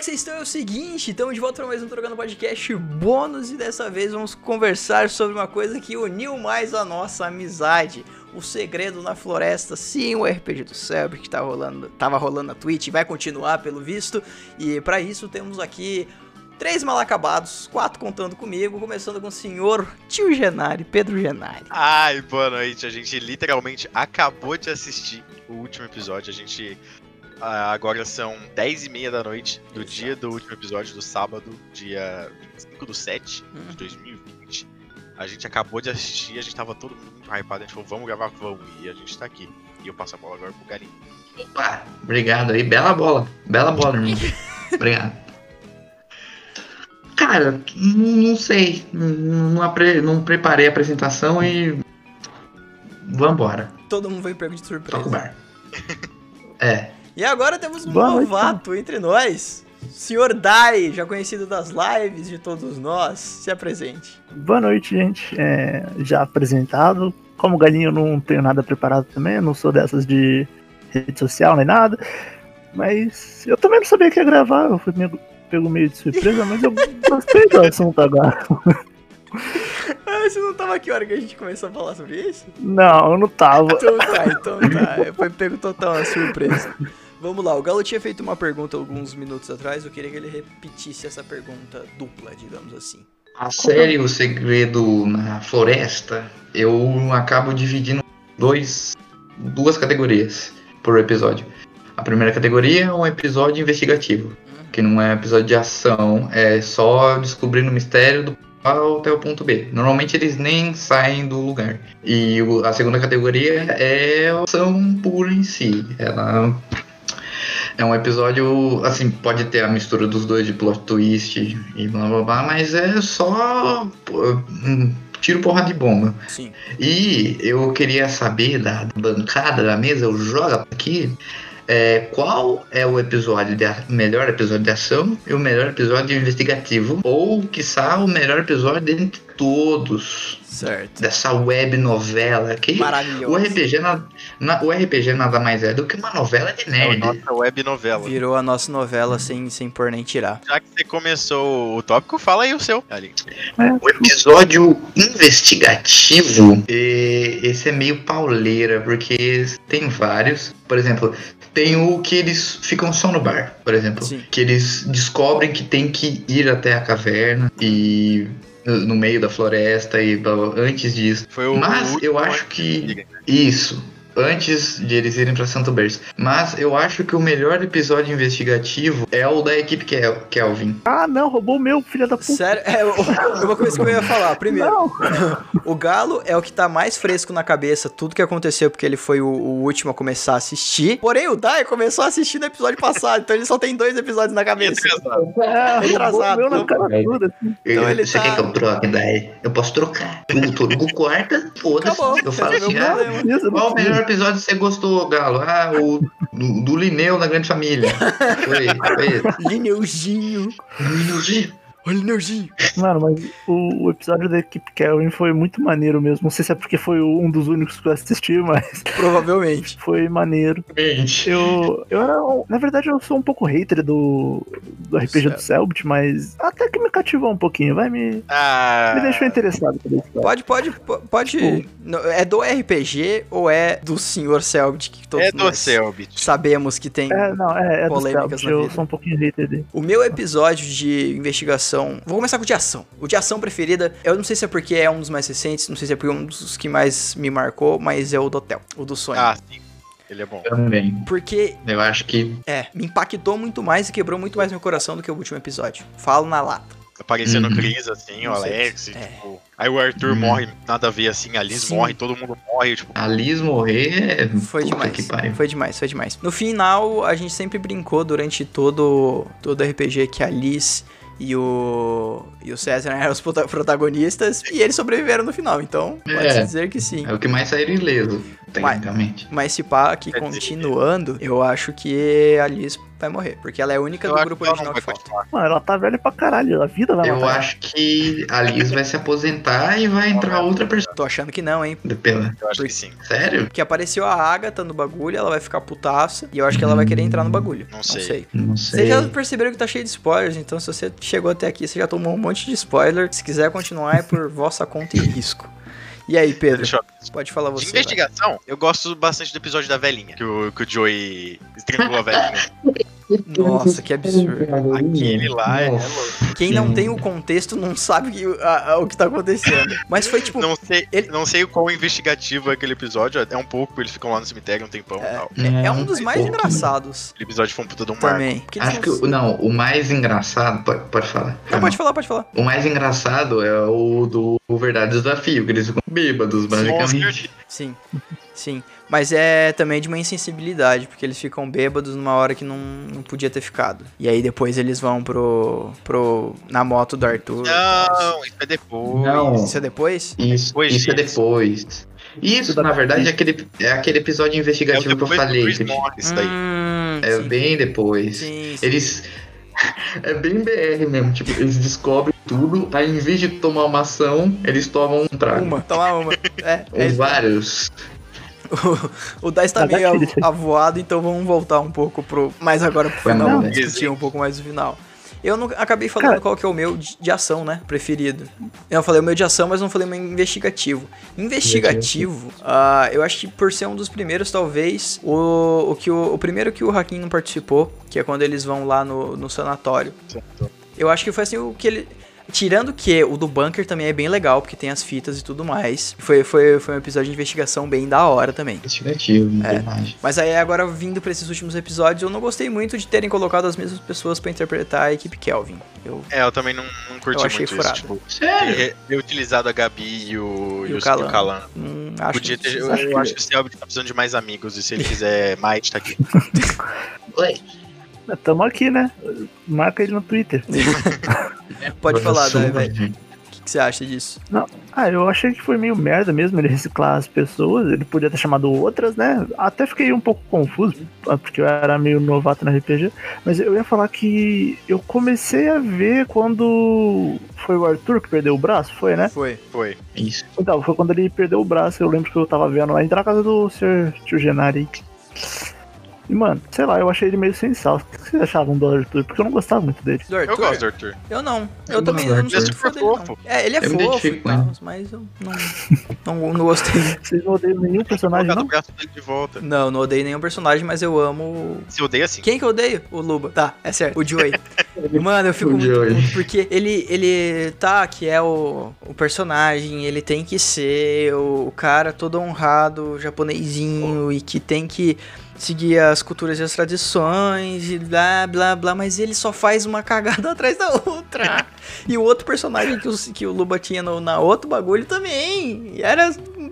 que vocês estão? É o seguinte, estamos de volta para mais um Trocando Podcast bônus e dessa vez vamos conversar sobre uma coisa que uniu mais a nossa amizade. O Segredo na Floresta, sim, o RPG do Céu que tá rolando, tava rolando na Twitch e vai continuar pelo visto. E para isso temos aqui três mal acabados, quatro contando comigo, começando com o senhor Tio Genari, Pedro Genari. Ai, boa noite. A gente literalmente acabou de assistir o último episódio. A gente agora são 10 e meia da noite do Exato. dia do último episódio do sábado, dia 25 do 7 Hum. de 2020. A gente acabou de assistir, a gente tava todo mundo muito hypado, a gente falou, vamos gravar, vamos. E a gente tá aqui. E eu passo a bola agora pro Galinho. Opa, obrigado aí. Bela bola. Bela bola, irmão. obrigado. Cara, não sei. Não, apre- não preparei a apresentação e. Vambora. Todo mundo foi pego de Toca o surpresa. bar. É. E agora temos um Boa noite, novato entre nós. Senhor Dai, já conhecido das lives de todos nós, se apresente. Boa noite, gente. É, já apresentado. Como galinho, eu não tenho nada preparado também. Não sou dessas de rede social nem nada. Mas eu também não sabia que ia gravar. Eu fui meio, pego meio de surpresa, mas eu gostei do assunto agora. Você não tava aqui a hora que a gente começou a falar sobre isso? Não, eu não tava. Então tá, então tá. Foi pego total uma surpresa. Vamos lá, o Galo tinha feito uma pergunta alguns minutos atrás, eu queria que ele repetisse essa pergunta dupla, digamos assim. A série O Segredo na Floresta, eu acabo dividindo dois, duas categorias por episódio. A primeira categoria é um episódio investigativo, que não é episódio de ação, é só descobrindo o mistério do até o ponto B. Normalmente eles nem saem do lugar. E o- a segunda categoria é a ação pura em si. Ela é um episódio, assim, pode ter a mistura dos dois de plot twist e blá blá blá, mas é só um tiro porra de bomba. Sim. E eu queria saber da bancada da mesa, eu jogo aqui, é, qual é o episódio de a- melhor episódio de ação e o melhor episódio investigativo, ou quiçá o melhor episódio dentre todos Certo. dessa web novela que o Maravilhoso. RPG, na- na- o RPG nada mais é do que uma novela de É a nerd. nossa web novela. Virou a nossa novela sem, sem pôr nem tirar. Já que você começou o tópico, fala aí o seu, Galinho. O episódio investigativo, e esse é meio pauleira, porque tem vários. Por exemplo, tem o que eles ficam só no bar, por exemplo. Sim. Que eles descobrem que tem que ir até a caverna e no meio da floresta e blá, blá, antes disso. Foi o Mas eu acho que isso. Antes de eles irem pra Santo Berço. Mas eu acho que o melhor episódio investigativo é o da equipe Kel- Kelvin. Ah, não, roubou o meu, filho da puta. Sério, é uma coisa que eu ia falar. Primeiro, Não. o Galo é o que tá mais fresco na cabeça, tudo que aconteceu, porque ele foi o, o último a começar a assistir. Porém, o Dai começou a assistir no episódio passado, então ele só tem dois episódios na cabeça. É, Retrasado. roubou o meu na cara toda. assim. Então ele Você tá- quer que eu troque daí? Eu posso trocar. O Turbo corta, foda-se. Eu falo assim, ah. Isso, qual o melhor episódio você gostou, Galo? Ah, o do, do Lineu na Grande Família. Foi, foi esse. Lineuzinho. Lineuzinho. Olha o Lineuzinho. Mano, mas o, o episódio da equipe Kelvin foi muito maneiro mesmo. Não sei se é porque foi um dos únicos que eu assisti, mas Provavelmente. foi maneiro. Gente. Eu, eu era. Na verdade, eu sou um pouco hater do, do RPG do Selbit, mas até que me cativou um pouquinho. Vai me. Ah, Me deixou interessado história. Pode, pode, po- pode. Tipo- É do RPG ou é do Sr. Selbit que todos é do Selbit. sabemos que tem É, não, é, é do Polêmicas Selbit. na Eu vida. sou um pouquinho hater dele. O meu episódio de investigação. Vou começar com o de ação. O de ação preferida, eu não sei se é porque é um dos mais recentes, não sei se é porque é um dos que mais me marcou, mas é o do hotel, o do sonho. Ah, sim. Ele é bom. Também. Porque, Eu acho que é, me impactou muito mais e quebrou muito mais meu coração do que o último episódio. Falo na lata. Aparecendo Uhum. o Chris, assim, o Não sei. Alex, e, É. tipo. Aí o Arthur Uhum. morre, nada a ver assim, a Liz Sim. morre, todo mundo morre, tipo. a Liz morrer é. Foi demais. Que pariu. Foi demais, foi demais. No final, a gente sempre brincou durante todo todo RPG que a Liz e o, e o César eram os prota- protagonistas e eles sobreviveram no final, então pode-se É. dizer que sim. É o que mais saíram ileso, tecnicamente. Mas se pá, aqui dizer- continuando, eu acho que a Liz vai morrer. Porque ela é a única Eu do acho grupo que ela original que falta. continuar. Mano, ela tá velha pra caralho. A vida vai Eu acho que a Liz vai se aposentar e vai entrar outra pessoa. Tô achando que não, hein? Pela... Eu acho que sim. Sério? Porque apareceu a Agatha no bagulho, ela vai ficar putaça. E eu acho que ela vai querer entrar no bagulho. Não Não sei. sei. Não Vocês sei. já perceberam que tá cheio de spoilers, então se você chegou até aqui, você já tomou um monte de spoiler. Se quiser continuar, é por vossa conta e risco. E aí, Pedro? Deixa eu... Pode falar De você. vai. investigação, eu gosto bastante do episódio da velhinha. Que o, que o Joey estrangulou a velhinha. Nossa, que absurdo. Aquele lá é louco. Quem não tem o contexto não sabe o que, a- a- o que tá acontecendo. Mas foi tipo. Não sei, Ele- não sei o quão investigativo é aquele episódio. É um pouco, eles ficam lá no cemitério um tempão e tal. É, é um dos mais pouco. engraçados Aquele episódio foi um puta de um também. Acho que, não- o- não, o mais engraçado. Pode, pode falar. Não, pode falar, pode falar. O mais engraçado é o do o Verdade Desafio, que eles ficam bêbados, basicamente. Sim, sim. Mas é também de uma insensibilidade, porque eles ficam bêbados numa hora que não, não podia ter ficado. E aí depois eles vão pro. pro. na moto do Arthur. Não, isso é depois. Não. Isso é depois? Isso, Depois isso é depois. Isso, na verdade, é aquele, é aquele episódio É investigativo que eu falei. Chris que. Hum, é sim, bem depois. sim, sim. Eles. É bem BR mesmo, tipo, eles descobrem tudo, aí em vez de tomar uma ação, eles tomam um trago. Uma, toma uma. É, é Ou isso. vários. O, o Dice tá Tá meio avoado, então vamos voltar um pouco pro. Mais agora pro final, não, né? discutir um pouco mais o final. Eu não acabei falando Cara- qual que é o meu de, de ação, né? Preferido. Eu falei o meu de ação, mas não falei o meu investigativo. Investigativo, ah, eu acho que por ser um dos primeiros, talvez, o, o, que o, o primeiro que o Hakim não participou, que é quando eles vão lá no, no sanatório. Eu acho que foi assim o que ele. Tirando que o do bunker também é bem legal, porque tem as fitas e tudo mais. Foi, foi, foi um episódio de investigação bem da hora também. Investigativo, na É. verdade. Mas aí agora vindo pra esses últimos episódios, eu não gostei muito de terem colocado as mesmas pessoas pra interpretar a equipe Kelvin. Eu, É, eu também não, não curti Eu achei muito furado. isso. Tipo, Sério? ter utilizado a Gabi e o, E o e o, Kalan. e o Kalan. não acho Podia que ter, eu, eu acho que o Selby tá precisando de mais amigos. E se ele quiser mais, tá aqui. Oi. Tamo aqui, né? Marca ele no Twitter. Pode falar, Dai, velho. O que, você acha disso? Ah, eu achei que foi meio merda mesmo ele reciclar as pessoas. Ele podia ter chamado outras, né? Até fiquei um pouco confuso, porque eu era meio novato na RPG. Mas eu ia falar que eu comecei a ver quando foi o Arthur que perdeu o braço, foi, né? Foi. Foi. Isso. Então, foi quando ele perdeu o braço. Eu lembro que eu tava vendo lá entrar na casa do Sr. Tio Genari. E, mano, sei lá, eu achei ele meio sem sal. O que vocês achavam do Arthur? Porque eu não gostava muito dele. Do Arthur? Eu gosto do Arthur. Eu não. Eu, Eu também gosto eu não sou fã Ele é dele, não. fofo. É, ele é Eu fofo e tal, mas eu não, não, não gostei. Vocês não odeiam nenhum personagem, não? o braço dele de volta. Não, não odeio nenhum personagem, mas eu amo Se odeia assim. Quem que eu odeio? O Luba. Tá, é certo. O Joey. Mano, eu fico O muito puto porque ele, ele tá, que é o, o personagem, ele tem que ser o, o cara todo honrado, japonesinho, e que tem que seguir as culturas e as tradições, e blá, blá, blá, mas ele só faz uma cagada atrás da outra. e o outro personagem que o, que o Luba tinha no, na outro bagulho também, era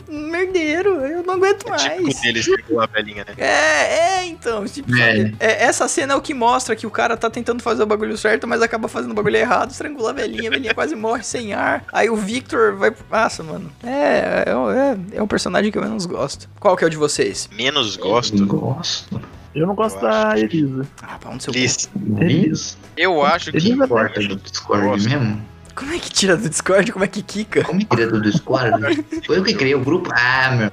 merdeiro, eu não aguento É mais. típico dele estrangulou a velhinha, né? É, é, então, tipo, É. É, essa cena é o que mostra que o cara tá tentando fazer o bagulho certo, mas acaba fazendo o bagulho errado, estrangula a velhinha, a velhinha quase morre sem ar. Aí o Victor vai. Nossa, mano. É, é, é, é o personagem que eu menos gosto. Qual que é o de vocês? Menos Eu gosto. gosto. Eu não gosto Eu da Elisa. Ah, no seu cu. Liz. Liz? Eu acho que. Ele ainda Corta do Discord Gosto. mesmo? Como é que tira do Discord? Como é que quica? Como é que tira do Discord? Foi eu que criei o grupo? Ah, meu.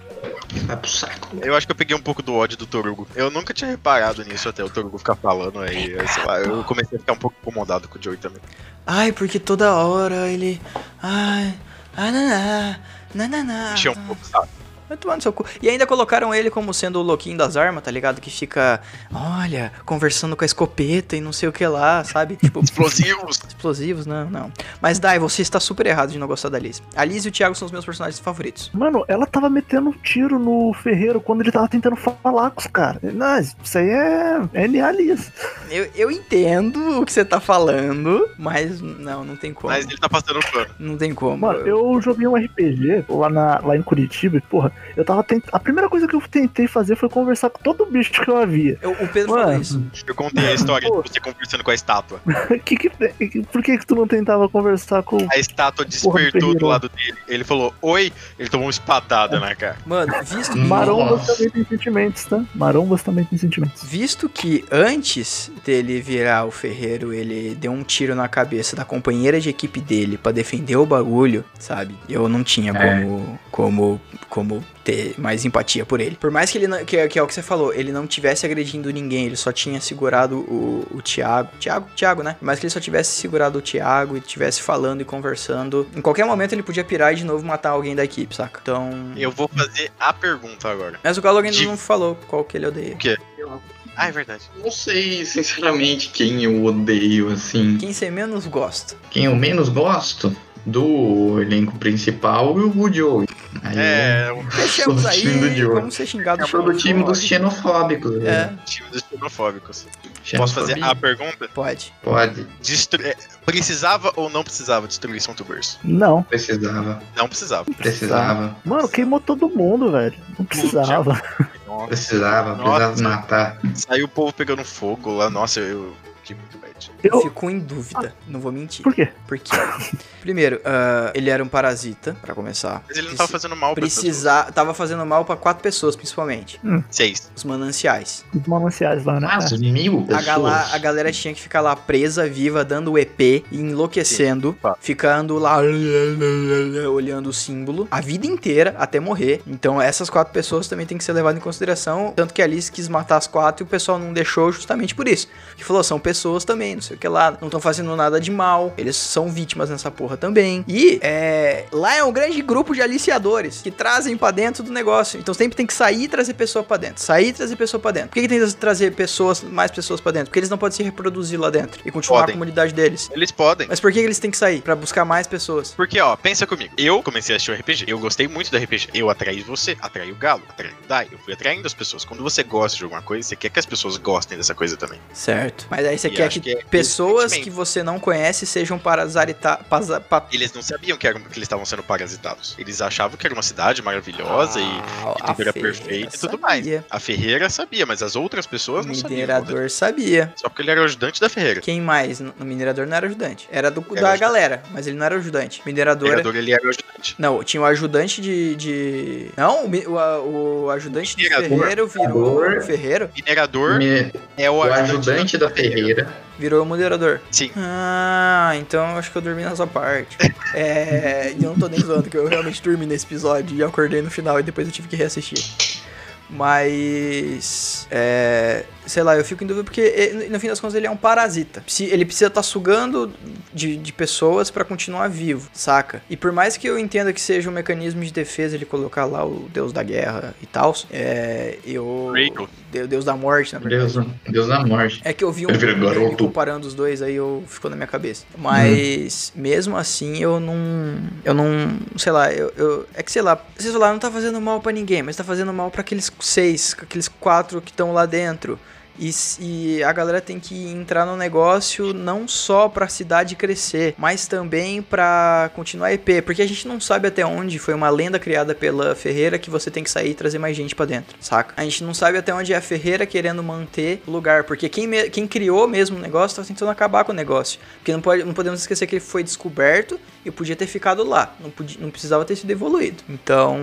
Vai pro saco. Eu acho que eu peguei um pouco do ódio do Torugo. Eu nunca tinha reparado nisso até o Torugo ficar falando aí. sei lá, eu comecei a ficar um pouco incomodado com o Joey também. Ai, porque toda hora ele. Ai. Ah, naná. Nananá. Tinha um pouco, sabe? Vai tomar no seu cu. E ainda colocaram ele como sendo o louquinho das armas, tá ligado? Que fica, olha, conversando com a escopeta e não sei o que lá, sabe? Tipo, Explosivos! explosivos, não, não. Mas Dai, você está super errado de não gostar da Liz. A Liz e o Thiago são os meus personagens favoritos. Mano, ela tava metendo um tiro no Ferreiro quando ele tava tentando falar com os caras. Não, isso aí é, é NA Liz. Eu, eu entendo o que você tá falando, mas não, não tem como. Mas ele tá passando pano. Não tem como. Mano, eu joguei um RPG lá, na, lá em Curitiba e, porra, Eu tava tent... A primeira coisa que eu tentei fazer foi conversar com todo bicho que eu havia. Eu- o Pedro Mano. falou isso. Eu contei a história Pô. de você conversando com a estátua. que que... Por que que tu não tentava conversar com. A estátua despertou do lado dele. Ele falou, oi, ele tomou uma espadada na cara. Mano, visto que, Marombas Nossa. também tem sentimentos, tá? Marombas também tem sentimentos. visto que antes dele virar o ferreiro, ele deu um tiro na cabeça da companheira de equipe dele pra defender o bagulho, sabe? Eu não tinha É. como, como, como ter mais empatia por ele. Por mais que ele não, que, que é o que você falou, ele não tivesse agredindo ninguém, ele só tinha segurado o, o Thiago. Thiago, Thiago, né? Mas que ele só tivesse segurado o Thiago e tivesse falando e conversando. Em qualquer momento ele podia pirar e de novo matar alguém da equipe, saca? Então. Eu vou fazer a pergunta agora. Mas o Galo ainda De- não falou qual que ele odeia. Ah, é verdade. Não sei, sinceramente, quem eu odeio, assim. Quem você menos gosta? Quem eu menos gosto do elenco principal e o Joey. Aí É, o Fechamos do aí, vamos ser xingados. eu sou do time dos xenofóbicos. É, velho. time dos xenofóbicos. Posso fazer a pergunta? pode. Pode. Destru- é, Precisava ou não precisava destruir São Tuberso? Não. Precisava. Não precisava. Precisava. Mano, queimou todo mundo, velho. Não precisava. Nossa, Precisava. Nossa. Precisava matar. saiu o povo pegando fogo lá. Nossa, eu fiquei Eu fico em dúvida, não vou mentir. Por quê? Por quê? Primeiro, ah, ele era um parasita, pra começar. Mas ele não tava fazendo mal pra Precisar, tava fazendo mal pra quatro pessoas, principalmente. pessoas. Seis. Os mananciais. Os mananciais lá, né? Quase mil A, pessoas. gala- a galera tinha que ficar lá presa, viva, dando o EP, e enlouquecendo, Sim. Tá. ficando lá olhando o símbolo a vida inteira até morrer. Então essas quatro pessoas também tem que ser levadas em consideração. Tanto que a Alice quis matar as quatro e o pessoal não deixou justamente por isso. Que falou, são pessoas também, não sei o que lá, não estão fazendo nada de mal. Eles são vítimas nessa porra também. E é, lá é um grande grupo de aliciadores que trazem pra dentro do negócio. Então sempre tem que sair e trazer pessoa pra dentro. Sair e trazer pessoa pra dentro. Por que, que tem que trazer pessoas, mais pessoas pra dentro? Porque eles não podem se reproduzir lá dentro e continuar Podem. a comunidade deles. Eles podem. Mas por que, que eles têm que sair? Pra buscar mais pessoas. Porque, ó, pensa comigo. Eu comecei a assistir o RPG. Eu gostei muito do RPG. Eu atraí você, atraí o Galo, atraí o Dai. Eu fui atraindo as pessoas. Quando você gosta de alguma coisa, você quer que as pessoas gostem dessa coisa também. Certo. Mas aí você E quer que, que é pessoas que você não conhece sejam parasita, pasa, pa- Eles não sabiam que, eram, que eles estavam sendo parasitados. Eles achavam que era uma cidade maravilhosa e, Ah, e a tudo era Ferreira perfeito e tudo sabia. mais. A Ferreira sabia, mas as outras pessoas O não sabiam. minerador sabia. Só porque ele era o ajudante da Ferreira. Quem mais? No no minerador não era ajudante. Era do, Era da ajudante. galera, mas ele não era ajudante. O Minerador. minerador, ele era o ajudante. Não, tinha o ajudante de. de... Não, o, o, o ajudante de Minerador. Ferreiro virou Minerador. o Ferreiro. Minerador Me- é o O ajudante, ajudante da Ferreira. Virou o moderador. Sim. Ah, então eu acho que eu dormi nessa parte. É. E eu não tô nem zoando, que eu realmente dormi nesse episódio e acordei no final e depois eu tive que reassistir. Mas. É. Sei lá, eu fico em dúvida porque eh, no fim das contas ele é um parasita. Se- Ele precisa estar sugando de, de pessoas pra continuar vivo, saca? E por mais que eu entenda que seja um mecanismo de defesa ele colocar lá o deus da guerra e tal, é. Eu. Rachel. Deus, deus da morte, na verdade. Deus, Deus da morte. É que eu vi um Ele garoto. comparando os dois, aí eu ficou na minha cabeça. Mas mesmo assim eu não. Eu não. Sei lá, eu. eu- é que sei lá, vocês falaram, não tá fazendo mal pra ninguém, mas tá fazendo mal pra aqueles seis, aqueles quatro que estão lá dentro. E, e a galera tem que entrar no negócio não só pra cidade crescer, mas também pra continuar EP. Porque a gente não sabe até onde foi uma lenda criada pela Ferreira que você tem que sair e trazer mais gente pra dentro, saca? A gente não sabe até onde é a Ferreira querendo manter o lugar. Porque quem, quem criou mesmo o negócio tá tentando acabar com o negócio. Porque não, pode, não podemos esquecer que ele foi descoberto e podia ter ficado lá. Não, podia, não precisava ter sido evoluído. Então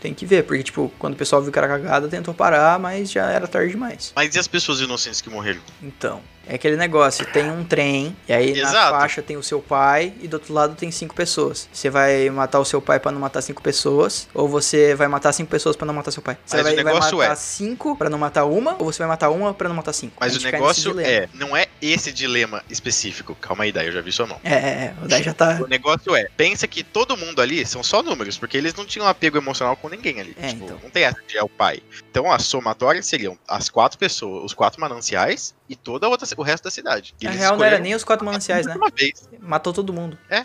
tem que ver. Porque, tipo, quando o pessoal viu que era cagada, tentou parar, mas já era tarde demais. Mas e as pessoas inocentes que morreram? Então, é aquele negócio, tem um trem, e aí na Exato. faixa tem o seu pai, e do outro lado tem cinco pessoas. Você vai matar o seu pai pra não matar cinco pessoas, ou você vai matar cinco pessoas pra não matar seu pai. Você Mas vai, o vai negócio matar é- cinco pra não matar uma, ou você vai matar uma pra não matar cinco. Mas o negócio é, não é esse dilema específico. Calma aí, Dai, eu já vi sua mão. É, é, é, o Dai já tá... O negócio é, pensa que todo mundo ali são só números, porque eles não tinham apego emocional com ninguém ali. É, tipo, então. não tem essa de é o pai. Então a somatória seriam as quatro pessoas, os quatro mananciais e toda a outra, o resto da cidade. Na real não era nem os quatro mananciais, né? Matou todo mundo. É.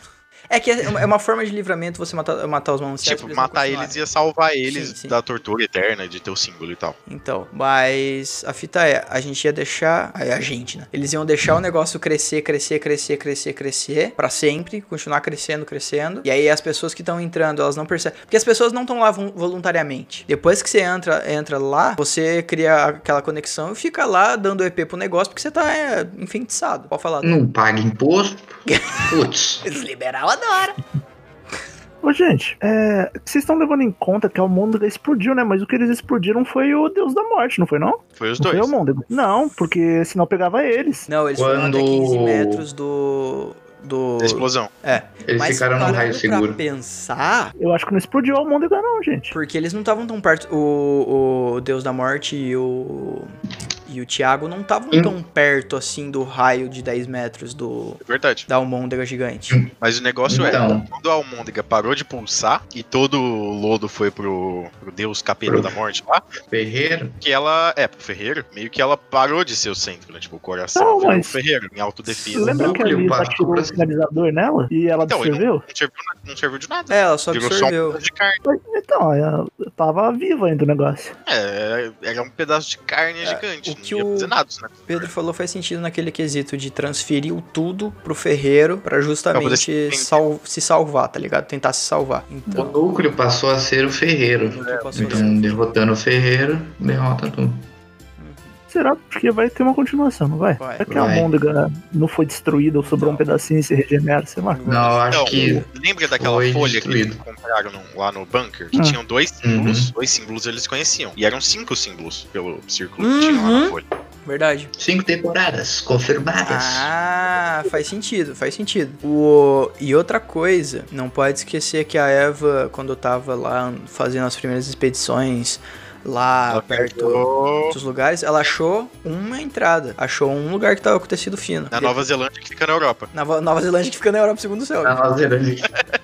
É que é uma, é uma forma de livramento você matar, matar os mananciais. Tipo, matar eles ia salvar eles Sim, sim. da tortura eterna de ter o símbolo e tal. Então, mas a fita é, a gente ia deixar, aí a gente, né? Eles iam deixar o negócio crescer, crescer, crescer, crescer, crescer pra sempre, continuar crescendo, crescendo. E aí as pessoas que estão entrando, elas não percebem, porque as pessoas não estão lá vo- voluntariamente. Depois que você entra, entra lá, você cria aquela conexão e fica lá dando EP pro negócio porque você tá é, enfeitiçado. Pode falar. Não paga imposto. Putz. Os liberal adora. Ô, gente, é, vocês estão levando em conta que a Almôndega explodiu, né? Mas o que eles explodiram foi o Deus da Morte, não foi não? Foi os Não foi dois. a Almôndega. Não, porque senão pegava eles. Não, eles foram até Quando- 15 metros do do Da explosão. É. Eles Mas ficaram no raio seguro. pensar, Eu acho que não explodiu a Almôndega não, gente. Porque eles não estavam tão perto. O, o Deus da Morte e o. E o Thiago não estavam Hum. tão perto assim do raio de 10 metros do. É verdade. Da almôndega gigante. Mas o negócio Então. é, quando a almôndega parou de pulsar e todo o lodo foi pro, pro deus capeta Pro- da morte lá, Ferreiro. que ela, é, pro ferreiro, meio que ela parou de ser o centro, né? Tipo, o coração Não, mas- o ferreiro, em autodefesa. Lembra que Lisa passou atirou pra o cima. finalizador nela e ela Então, ele absorveu? não serviu, na- não serviu de nada. É, ela só Virou só um absorveu. pedaço de carne. Então, ela tava viva ainda o negócio. É, era um pedaço de carne gigante. o Não que o- nada, né? Pedro falou faz sentido naquele quesito de transferir o tudo pro ferreiro pra Pra justamente sal- se salvar, tá ligado? Tentar se salvar. O Então, núcleo passou a ser o ferreiro. o Então, derrotando o ferreiro, derrota tudo. Será? Porque vai ter uma continuação, não vai? Vai. É que a Vai. Almôndega não foi destruída ou sobrou um pedacinho e se regenera, sei lá. Não, acho Então, que Lembra daquela foi folha destruído. que eles compraram no- lá no bunker? Que Hum. tinham dois símbolos. Uhum. Dois símbolos eles conheciam. E eram cinco símbolos pelo círculo que tinha lá Uhum. na folha. Verdade. cinco temporadas confirmadas. Ah, faz sentido, faz sentido. O... E outra coisa, não pode esquecer que a Eva, quando tava lá fazendo as primeiras expedições lá Ela perto pegou dos lugares, ela achou uma entrada. Achou um lugar que tava com tecido fino. na Nova Zelândia que fica na Europa. Na Nova, Nova Zelândia que fica na Europa segundo o céu. Na Nova Zelândia.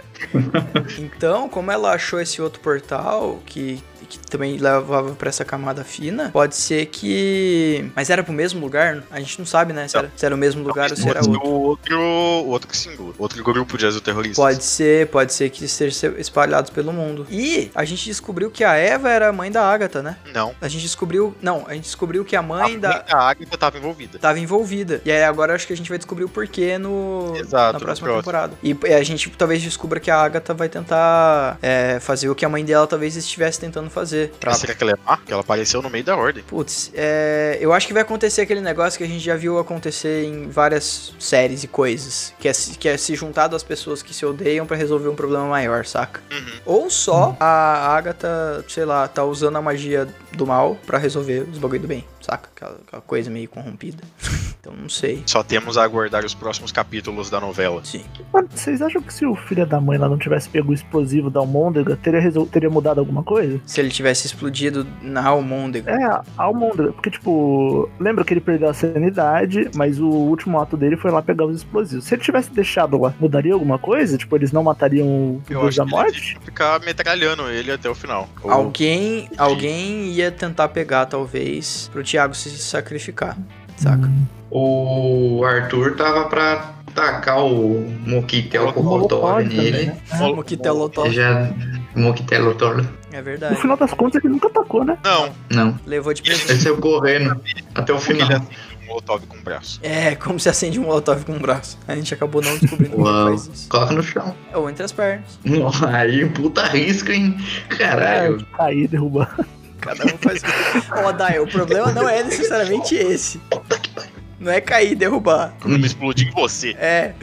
Então, como ela achou esse outro portal que, que também levava pra essa camada fina, pode ser que. Mas era pro mesmo lugar? A gente não sabe, né? Se era, se era o mesmo lugar ou se era outro. outro, outro símbolo. Outro grupo de exoterroristas. Pode ser, pode ser que estejam espalhados pelo mundo. E a gente descobriu que a Eva era a mãe da Agatha, né? Não. A gente descobriu. Não, a gente descobriu que a A mãe da. da Agatha tava envolvida. Tava envolvida. E aí agora acho que a gente vai descobrir o porquê no, Exato, na próxima temporada. E e a gente talvez descubra que a Agatha vai tentar é, fazer o que a mãe dela talvez estivesse tentando fazer. Pra... Será que ela é? Porque ela apareceu no meio da ordem. Putz, é, eu acho que vai acontecer aquele negócio que a gente já viu acontecer em várias séries e coisas. Que é, se- que é se juntar duas pessoas que se odeiam pra resolver um problema maior, saca? Uhum. Ou só a Agatha, sei lá, tá usando a magia do mal pra resolver os bagulho do bem, saca? Aquela, aquela coisa meio corrompida. então não sei. Só temos a aguardar os próximos capítulos da novela. Sim. Mano, vocês acham que se o filho da mãe lá não tivesse pego o explosivo da Almôndega, teria, resol- teria mudado alguma coisa? Se ele tivesse explodido na Almôndega. É, a Almôndega, porque tipo, lembra que ele perdeu a sanidade, mas o último ato dele foi lá pegar os explosivos. Se ele tivesse deixado lá, mudaria alguma coisa? Tipo, eles não matariam o Eu Deus da que Morte? ficar metralhando ele até o final. Ou- Alguém, alguém ia tentar pegar, talvez, pro Thiago se sacrificar, saca? O Arthur tava pra tacar o Moquitel com o Molotov Molotov nele. né? Como que telotó. Já. Moquitel Tolo. É No verdade. final das contas, ele nunca atacou, né? Não, Não. Levou de Ele presente. saiu correndo até o ele final. acende um molotov com o braço. É, como se acende um molotov com um braço. A gente acabou não descobrindo como faz isso. Coloca no chão. Ou entre as pernas. Aí, puta risco, hein? Caralho. É, cair, derrubar. Cada um faz. Ó, Dai, o problema não é necessariamente esse. Não é cair e derrubar. Não explodir em você. É.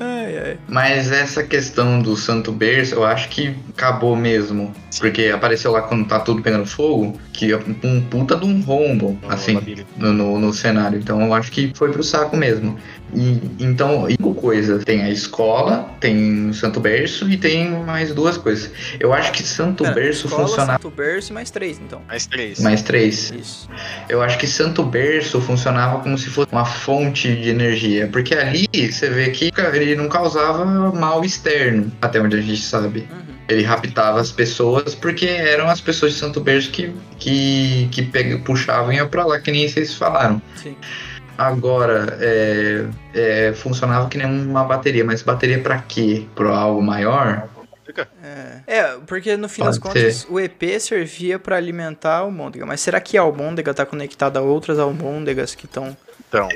Ai, ai. Mas essa questão do Santo Berço, eu acho que acabou mesmo. Porque apareceu lá quando tá tudo pegando fogo, que é um puta de um rombo, No assim, no, no, no cenário. Então eu acho que foi pro saco mesmo. E então, e com coisa, tem a escola, tem o Santo Berço e tem mais duas coisas. Eu acho que Santo Pera, Berço escola, funcionava. Santo Berço e mais três, então. Mais três. Mais três. Isso. Eu acho que Santo Berço funcionava como se fosse uma fonte de energia. Porque ali você vê que ele não causava mal externo, até onde a gente sabe. Uhum. Ele raptava as pessoas porque eram as pessoas de Santo Berço que, que, que pega- puxavam e iam pra lá, que nem vocês falaram. Sim. Agora, é, é, funcionava que nem uma bateria, mas bateria pra quê? Pra algo maior? É, é, porque no fim Pode das contas o EP servia pra alimentar a almôndega. Mas será que a almôndega tá conectada a outras almôndegas que estão, Então,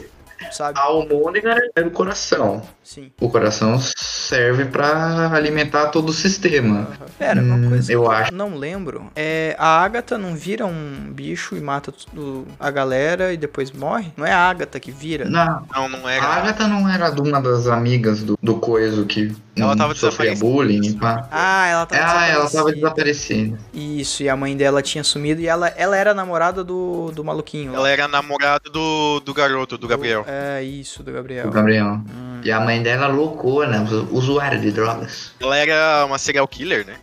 sabe? A almôndega é o coração. Sim. O coração serve pra alimentar todo o sistema. Pera, uma Hum, coisa eu acho. não lembro. É, a Agatha não vira um bicho e mata tudo- a galera e depois morre? Não é a Agatha que vira? Não, não, não a era. Agatha não era de uma das amigas do, do coiso que Ela hum, tava sofria desaparecida. bullying. Pá. Ah, ela tava Ah, ela tava desaparecida. desaparecendo. Isso, e a mãe dela tinha sumido e ela, ela era namorada do, do maluquinho. lá. Ela era namorada do, do garoto, do Gabriel. É, isso, do Gabriel. O Gabriel. Hum. E a mãe dela loucona, usu- usuária de drogas. Ela era uma serial killer, né?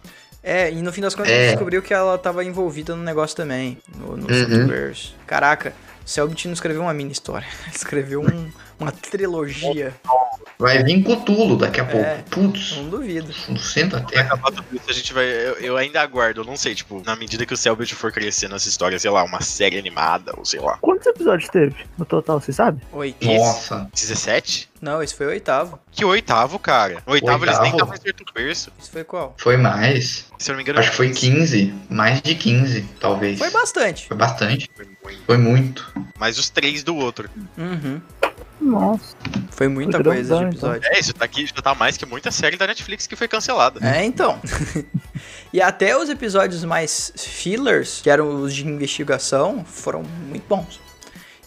É, e no fim das contas É. a gente descobriu que ela tava envolvida no negócio também, no, no Uhum. Caraca, o Selbit não escreveu uma mini história, escreveu um- uma trilogia. Vai vir Cutulo daqui a pouco. É. Putz, Não duvido. no centro da terra. acabar tudo isso, a gente vai. Eu, eu ainda aguardo, eu não sei, tipo, na medida que o Selbit for crescendo essa história, sei lá, uma série animada, ou sei lá. Quantos episódios teve no total, você sabe? Oito. Nossa. 17? Não, esse foi o oitavo. Que oitavo, cara. No oitavo, eles nem Oitavo? estavam certo berço. Esse foi qual? Foi mais. Se eu não me engano, Acho que foi 15. Mais de 15, talvez. Foi bastante. Foi bastante. Foi muito. Foi muito. Mais os três do outro. Uhum. Nossa. Foi muita Foi coisa de grandão, episódio. É, isso tá aqui, já tá mais que muita série da Netflix que foi cancelada. É, então. e até os episódios mais fillers, que eram os de investigação, foram muito bons.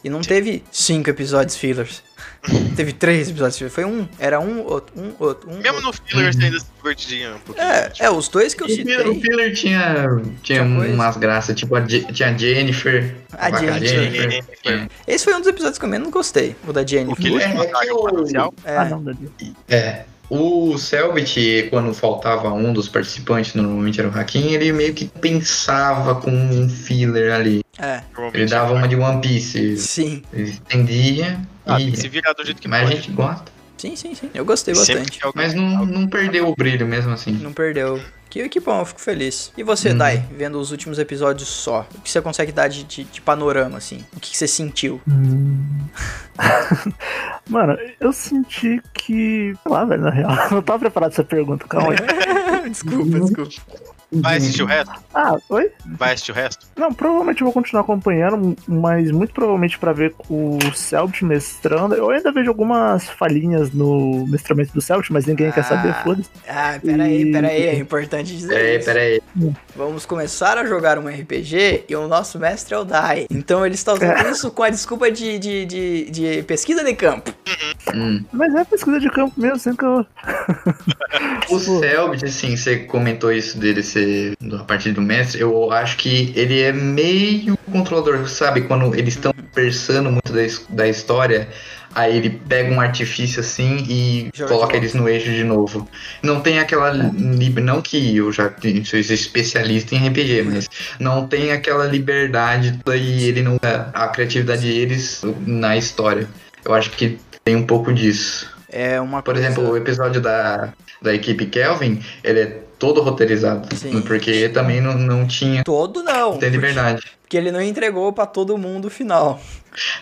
E não teve cinco episódios fillers. teve três episódios fillers. Foi um. Era um, outro, um, outro, um. Mesmo outro. no filler você ainda se divertidinha um pouquinho. É, é, os dois que eu E o citei. filler tinha, tinha Tinha umas graças, tipo a, tinha a Jennifer. A vaca Jennifer. É. Esse foi um dos episódios que eu menos gostei, o da O Jennifer. que É, que o o- potencial. É, Ah, não, Dani. É. O Selbit, quando faltava um dos participantes, normalmente era o Hakim, ele meio que pensava com um filler ali. é, Ele dava é. uma de One Piece. sim. Ele entendia Ah, e. se virar do jeito que Mas a pode. gente gosta. Sim, sim, sim. Eu gostei bastante. Mas não, não perdeu o brilho mesmo assim. Não perdeu. Que, que bom, eu fico feliz. E você, Uhum. Dai, vendo os últimos episódios só? O que você consegue dar de, de- de panorama, assim? O que, que você sentiu? Hum. Mano, eu senti que. Sei lá, velho, na real. Não tava preparado pra essa pergunta, calma aí. desculpa, desculpa. Vai assistir o resto? Ah, oi? Vai assistir o resto? Não, provavelmente eu vou continuar acompanhando, mas muito provavelmente pra ver o Celt mestrando. Eu ainda vejo algumas falhinhas no mestramento do Celt, mas ninguém quer saber, Ah. foda-se. Ah, peraí, peraí, é importante dizer Peraí, isso. peraí. Vamos começar a jogar um RPG e o nosso mestre é o Dai. Então ele está usando isso com a desculpa de, de, de, de pesquisa de campo. Hum. Mas é pesquisa de campo mesmo, assim que eu. O Selbit, assim, você comentou isso dele ser a partir do mestre, eu acho que ele é meio controlador, sabe? Quando eles estão conversando muito da, da história, aí ele pega um artifício assim e Joga coloca eles no eixo de novo. Não tem aquela. li- Não que eu já sou especialista em RPG, mas não tem aquela liberdade e ele não. A criatividade deles na história. Eu acho que tem um pouco disso. É uma Por coisa... exemplo, o episódio da, da equipe Kelvin, ele é todo roteirizado. Sim. Porque também não, não tinha Todo não. tem liberdade. Porque ele não entregou pra todo mundo o final.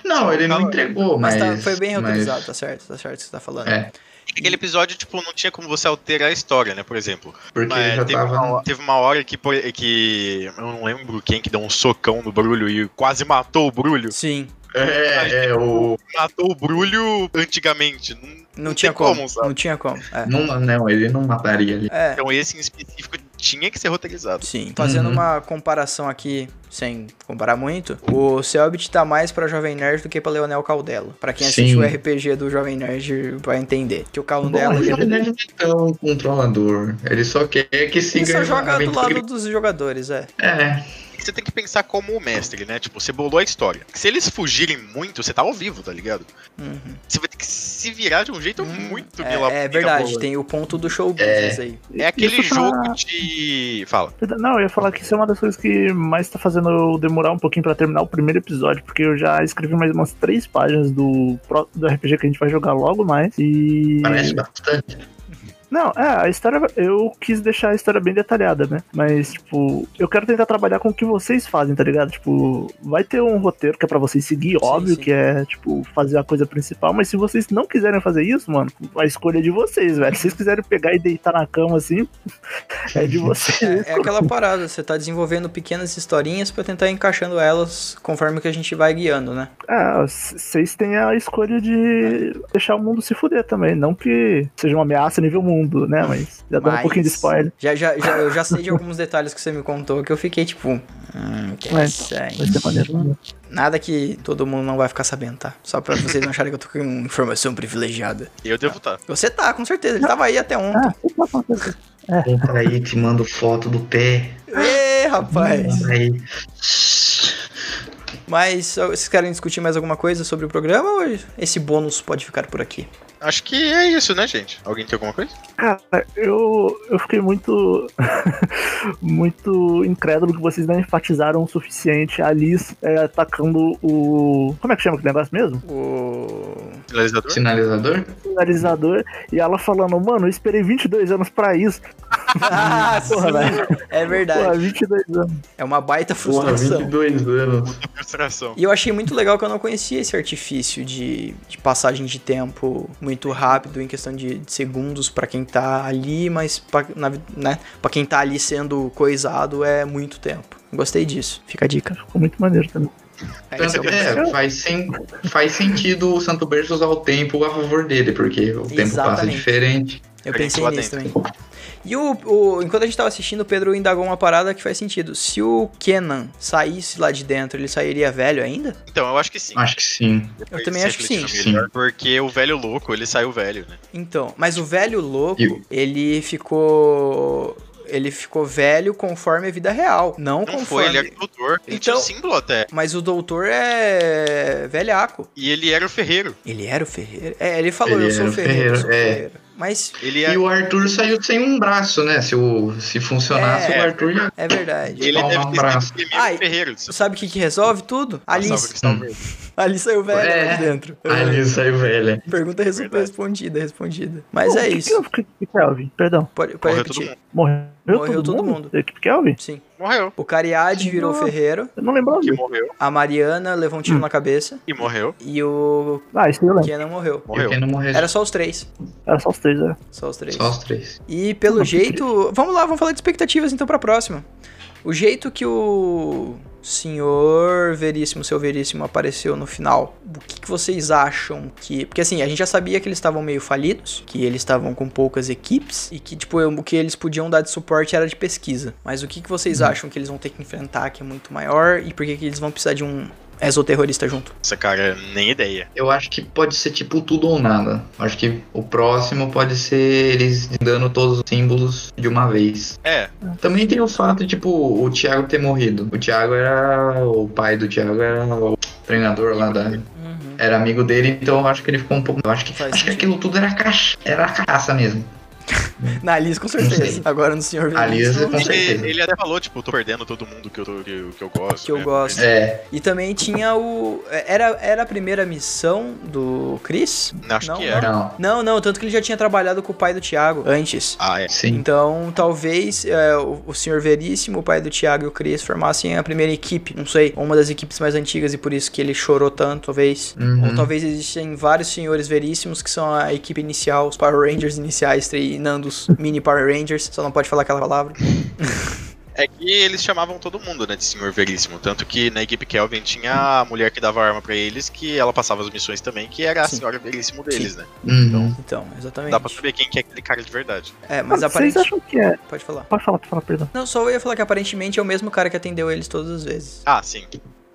Não, ele não Calma. entregou, Mas, mas. tá- foi bem mas- roteirizado, tá certo, tá certo o que você tá falando. É, Aquele episódio, tipo, não tinha como você alterar a história, né? Por exemplo. porque Mas teve, tava. uma, teve uma hora que, que. Eu não lembro quem que deu um socão no Brulho e quase matou o Brulho. Sim, É, é, o. Matou o Brulho antigamente. Não, não, não tinha tem como, sabe? não tinha como. É. Não, não, ele não mataria ali. É, Então esse em específico tinha que ser roteirizado. sim. Fazendo Uhum. uma comparação aqui, sem comparar muito, o Selbit tá mais pra Jovem Nerd do que pra Leonel Caldela. Pra quem assiste Sim. o RPG do Jovem Nerd vai entender. Que o Bom, Caldela, ele ele, não é tão controlador. Ele só quer que ele siga só a joga do lado dos jogadores, é. É, Você tem que pensar como o mestre, né? Tipo, você bolou a história. Se eles fugirem muito, você tá ao vivo, tá ligado? Uhum. Você vai ter que se virar de um jeito muito É, é verdade, tem o ponto do show É. business aí. É aquele Isso tá- jogo de. Fala. Não, eu ia falar que isso é uma das coisas que mais tá fazendo eu demorar um pouquinho pra terminar o primeiro episódio, porque eu já escrevi mais umas três páginas do, do RPG que a gente vai jogar logo mais. E. parece bastante. Não, é, a história. Eu quis deixar a história bem detalhada, né? Mas, tipo, eu quero tentar trabalhar com o que vocês fazem, tá ligado? Tipo, vai ter um roteiro que é pra vocês seguir, óbvio, sim. que é, tipo, fazer a coisa principal. Mas se vocês não quiserem fazer isso, mano, a escolha é de vocês, velho. Se vocês quiserem pegar e deitar na cama assim, é de vocês. É, é aquela parada, você tá desenvolvendo pequenas historinhas pra tentar ir encaixando elas conforme que a gente vai guiando, né? É, vocês têm a escolha de deixar o mundo se fuder também. Não que seja uma ameaça nível mundo, né? Mas já dá um pouquinho de spoiler. Já, já, já, eu já sei de alguns detalhes que você me contou que eu fiquei tipo. Hum, que É, isso aí. Vai ser maneiro. Nada que todo mundo não vai ficar sabendo, tá? Só pra vocês não acharem que eu tô com informação privilegiada. Eu devo estar. Você tá, com certeza. Ele tava aí até ontem. Ah, tá certeza. Entra aí, te mando foto do pé. Ê, rapaz! Aí. Mas vocês querem discutir mais alguma coisa sobre o programa ou esse bônus pode ficar por aqui? Acho que é isso, né, gente? Alguém tem alguma coisa? Cara, eu, eu fiquei muito. muito incrédulo que vocês não enfatizaram o suficiente a Alice é, atacando o. Como é que chama aquele negócio mesmo? O. Finalizador? Sinalizador? O finalizador. E ela falando, mano, eu esperei 22 anos pra isso. Ah, Porra, sim, velho. é Pô, verdade. 22 anos. É uma baita Porra, frustração. 22 anos. Frustração. E eu achei muito legal que eu não conhecia esse artifício de, de passagem de tempo muito rápido, em questão de, de segundos pra quem tá ali, mas pra, na, né, pra quem tá ali sendo coisado é muito tempo. Gostei disso. Fica a dica. Ficou muito maneiro também. É, é É, faz, sen- faz sentido o Santo Berço usar o tempo a favor dele, porque o tempo passa Exatamente. diferente. Eu pensei lá nisso dentro. também. E o, o- enquanto a gente tava assistindo, o Pedro indagou uma parada que faz sentido. Se o Kenan saísse lá de dentro, ele sairia velho ainda? Então, eu acho que sim. Acho que sim. Eu também acho que sim. Refletindo melhor, Porque o velho louco, ele saiu velho, né? Então, mas o velho louco, E o- ele ficou. Ele ficou velho conforme a vida real. Não, Não conforme. foi, ele era o doutor. Ele tinha Então- um símbolo até. Mas o doutor é. velhaco. E ele era o ferreiro. Ele era o Ferreiro. É, ele falou, Ele eu sou era o o Ferreiro. eu sou o Ferreiro, é. Ferreiro. Mas Ele E é. o Arthur saiu sem um braço, né? Se, o, se funcionasse, É. o Arthur ia. é verdade. Ele Só um deve ter Ai, ferreiro. Sabe o que, que resolve tudo? Passava Alice. Alice saiu velho É. lá de dentro. Ali saiu velha. Pergunta Verdade. respondida, respondida. Mas Pô, é que isso. Que, que, que? Perdão. Pode, pode Morreu repetir. mundo. Morreu, Morreu todo mundo. Da equipe Kelvin? Sim. Morreu. O Cariade virou ferreiro. Eu não lembrava Que morreu. A Mariana levou um tiro Hum. na cabeça. E morreu. E o Ah, isso eu lembro. Kenan morreu. Morreu. quem não morreu? Era só os três. Era só os três, né? Só os três. Só os três. E pelo jeito. Vamos lá, vamos falar de expectativas então pra próxima. O jeito que o senhor Veríssimo, seu Veríssimo, apareceu no final. O que, que vocês acham que. Porque assim, a gente já sabia que eles estavam meio falidos, que eles estavam com poucas equipes e que, tipo, o que eles podiam dar de suporte era de pesquisa. Mas o que, que vocês Uhum. acham que eles vão ter que enfrentar que é muito maior e por que, que eles vão precisar de um exoterrorista junto? Essa cara, nem ideia. Eu acho que pode ser tipo tudo ou nada. Acho que o próximo pode ser eles dando todos os símbolos de uma vez. É, Também tem o fato, tipo, o Thiago ter morrido. O Thiago era. O pai do Thiago era o treinador lá da. Uhum. Era amigo dele, então eu acho que ele ficou um pouco. Eu acho que, acho que aquilo tudo era caça. Era caça mesmo. Na Alice, com certeza. Agora no senhor Alice, com certeza. ele, ele até falou, tipo, tô perdendo todo mundo que eu, tô- que, eu- que eu gosto. Que eu né? gosto. É. E também tinha o. Era, era a primeira missão do Chris? Acho Não, que não. era. Não. Não, não, tanto que ele já tinha trabalhado com o pai do Thiago antes. Ah, é. Sim. Então, talvez é, o, o senhor Veríssimo, o pai do Thiago e o Chris formassem a primeira equipe, não sei, uma das equipes mais antigas e por isso que ele chorou tanto, talvez. Uhum. Ou talvez existem vários senhores Veríssimos que são a equipe inicial, os Power Rangers iniciais, treinando os mini Power Rangers, só não pode falar aquela palavra. É que eles chamavam todo mundo, né, de Senhor Veríssimo. Tanto que na equipe Kelvin tinha a mulher que dava arma pra eles, que ela passava as missões também, que era a Sim. Senhora Veríssimo deles, né? Uhum. Então, exatamente. Dá pra saber quem que é aquele cara de verdade. É, mas Vocês aparentemente. acham que é. Pode falar. Pode falar, pode falar, perdão. Não, só eu ia falar que aparentemente é o mesmo cara que atendeu eles todas as vezes. Ah, sim.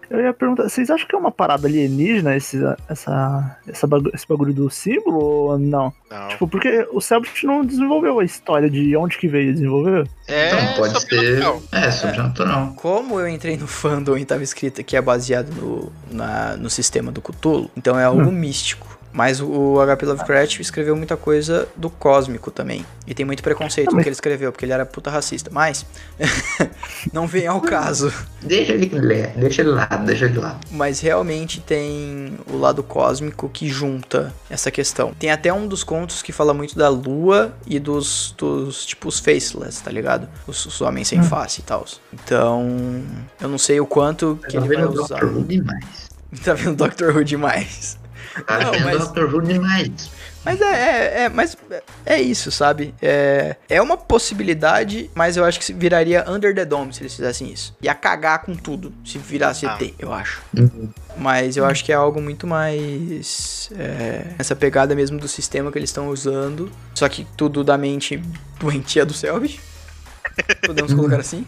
Eu ia perguntar, vocês acham que é uma parada alienígena esse, essa, essa bagu- esse bagulho do símbolo ou não? Não. Tipo, porque o Selbit não desenvolveu a história de onde que veio, desenvolveu? é Então, pode ser. sobrenatural. É, sobrenatural. Como eu entrei no fandom e tava escrito que é baseado no, na- no sistema do Cthulhu, então é algo místico. Mas o HP Lovecraft escreveu muita coisa do cósmico também. E tem muito preconceito Ah, no mas- que ele escreveu, porque ele era puta racista. Mas, não vem ao caso. Deixa ele ler, deixa ele lá, deixa ele lá. Mas realmente tem o lado cósmico que junta essa questão. Tem até um dos contos que fala muito da lua e dos, dos tipo, os faceless, tá ligado? Os, os homens sem face e tal. Então, eu não sei o quanto que Tá ele vai vendo usar. Doctor Who demais. Tá vendo Doctor Who demais. Tá Não, vendo Doctor Who demais. Mas é, é, é- mas é isso, sabe? É, é uma possibilidade, mas eu acho que se viraria Under the Dome se eles fizessem isso. Ia cagar com tudo se virasse Ah. ET, eu acho. Uhum. Mas eu acho que é algo muito mais. É, essa pegada mesmo do sistema que eles estão usando. Só que tudo da mente doentia do Selvage. Podemos colocar assim.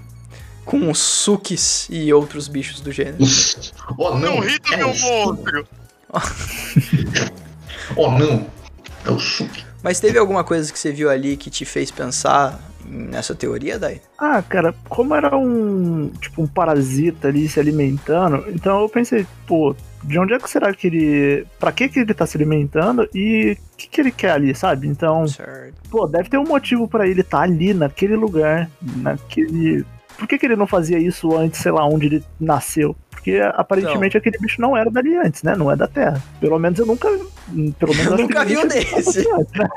Com os Sukis e outros bichos do gênero. Oh não, Não ri do é meu o Suki. monstro! Oh não, é o Suki. Mas teve alguma coisa que você viu ali que te fez pensar nessa teoria, Dai? Ah, cara, como era um tipo um parasita ali se alimentando, então eu pensei, pô, de onde é que será que ele. Pra que, que ele tá se alimentando e o que, que ele quer ali, sabe? Então, Certo. pô, deve ter um motivo pra ele estar ali, naquele lugar, naquele. Por que, que ele não fazia isso antes, sei lá, onde ele nasceu? Porque aparentemente aquele bicho não era dali antes, né? Não é da Terra. Pelo menos eu nunca. Pelo menos Eu nunca vi um desse. antes, né?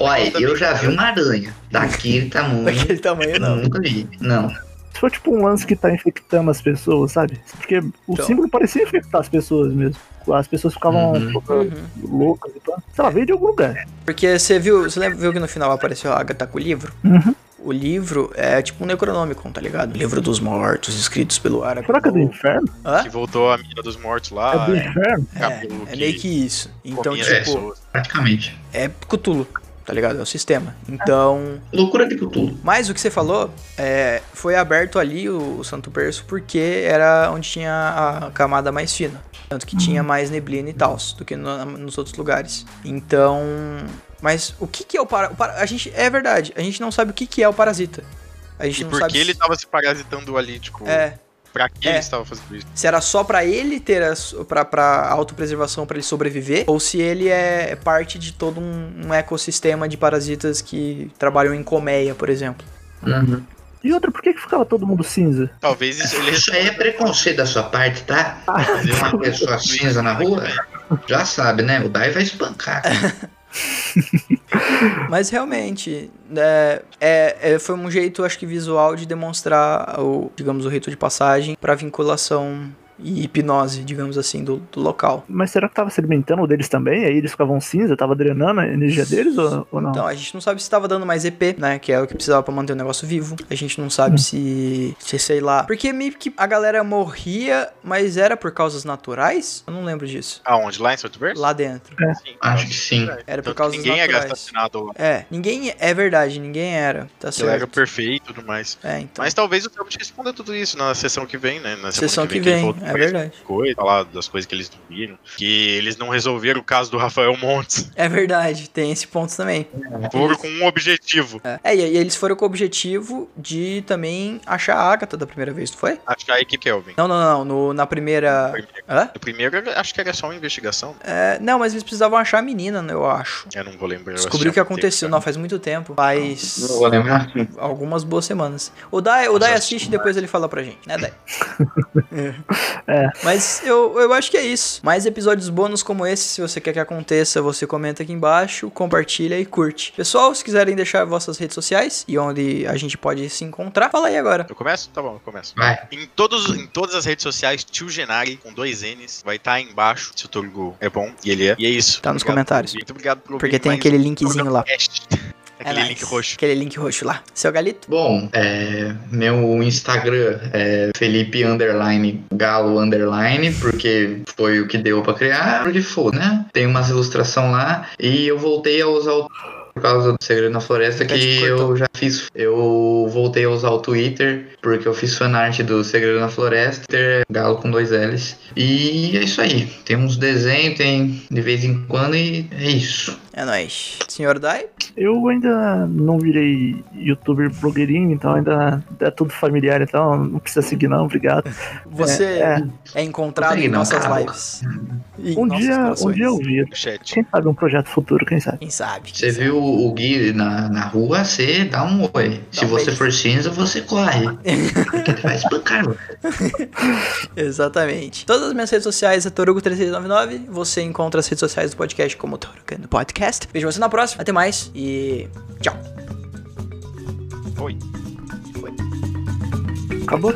Olha, eu já vi uma aranha. Daquele tamanho. Daquele tamanho, não. Nunca vi. Não. Se for tipo um lance que tá infectando as pessoas, sabe? Porque o Então. símbolo parecia infectar as pessoas mesmo. As pessoas ficavam Uhum. Uhum. loucas e tal. Sei lá, veio de algum lugar. Porque você viu, você lembra, viu que no final apareceu a Agatha com o livro? Uhum. O livro é tipo um Necronomicon, tá ligado? Livro dos mortos, escritos pelo Aragorn. Será que é do inferno? Hã? que voltou a mina dos mortos lá. é do inferno? cabelo É, é que meio que isso. Então, é, tipo, pessoas. Praticamente. é Cthulhu, tá ligado? É o sistema. Então, Loucura de Cthulhu. mas o que você falou, é, foi aberto ali o, o Santo Berço porque era onde tinha a camada mais fina. Tanto que tinha mais neblina e tal, do que no- nos outros lugares. Então, mas o que que é o parasita? A gente, é verdade, a gente não sabe o que que é o parasita. A gente E não por sabe que se- ele tava se parasitando ali, tipo, É, pra que É. ele estava fazendo isso? se era só pra ele ter a, pra, pra autopreservação, pra ele sobreviver, ou se ele é parte de todo um, um ecossistema de parasitas que trabalham em colmeia, por exemplo. Uhum. E outra, por que, que ficava todo mundo cinza? Talvez isso ele Isso aí é preconceito da sua parte, tá? Ver uma pessoa cinza na rua, já sabe, né? O Dai vai espancar. Mas realmente, é, é- é- foi um jeito, acho que visual, de demonstrar o, digamos, o rito de passagem pra vinculação e hipnose, digamos assim, do, do local. Mas será que tava se alimentando deles também? Aí eles ficavam cinza? Tava drenando a energia deles ou, ou não? Então, a gente não sabe se estava dando mais EP, né? Que é o que precisava pra manter o negócio vivo. A gente não sabe se, se, sei lá. Porque meio que a galera morria, mas era por causas naturais? Eu não lembro disso. Aonde? Lá em Software? Lá dentro. Sim, Acho que sim. Era por Tanto que causas ninguém naturais. assassinado lá. É, ninguém. É verdade, ninguém era. Tá Ele era certo. perfeito e tudo mais. É, então. Mas talvez o Selbit responda tudo isso na sessão que vem, né? Na Sessão que ele vem, volta é verdade. Coisa, falar das coisas que eles não viram. Que eles não resolveram o caso do Rafael Montes. É verdade, tem esse ponto também. Foram com um objetivo. É, É, e, eles foram com o objetivo de também achar a Agatha da primeira vez, não foi? Achar a equipe Kelvin. Não, não, não. No, na primeira. Hã? No primeiro, acho que era só uma investigação. É, não, mas eles precisavam achar a menina, né, eu acho. Eu não vou lembrar. eu Descobri o que aconteceu. tempo, Não, faz muito tempo. Faz Não vou lembrar. algumas boas semanas. O Dai, o Dai assiste e depois ele fala pra gente, né, Dai? É. Mas eu, eu acho que é isso. Mais episódios bônus como esse, se você quer que aconteça, você comenta aqui embaixo, compartilha e curte. Pessoal, se quiserem deixar vossas redes sociais e onde a gente pode se encontrar, fala aí agora. Eu começo? Tá bom, eu começo. Vai. Em, todos, em todas as redes sociais, Tio Genari, com dois N's, vai estar aí embaixo, se o Turgo é bom, e ele é. E é isso. Tá nos Obrigado comentários. Muito obrigado ouvir Porque tem aquele um linkzinho lá. É Aquele nóis. link roxo. Aquele link roxo lá. Seu Galito? Bom, é, meu Instagram é Felipe Underline Galo Underline, porque foi o que deu pra criar, porque foi, né? Tem umas ilustrações lá e eu voltei a usar o por causa do Segredo na Floresta que eu já fiz. Eu voltei a usar o Twitter porque eu fiz fanart do Segredo na Floresta, ter Galo com dois L's. E é isso aí. Tem uns desenhos, tem de vez em quando e é isso. É nóis. Senhor Dai? Eu ainda não virei youtuber blogueirinho, então ainda é tudo familiar, então não precisa seguir não, obrigado. Você é, é. encontrado Consegui em nossas cara. lives. Um dia, um dia eu. No chat. Quem sabe um projeto futuro, quem sabe? Quem sabe? Você viu o Gui na, na rua, você dá um oi. Se um você beijo. for cinza, você corre. Porque ele vai espancar você. Exatamente. Todas as minhas redes sociais é Torugo3699. Você encontra as redes sociais do podcast como Torugano Podcast. Vejo você na próxima. Até mais e tchau. Oi. Acabou?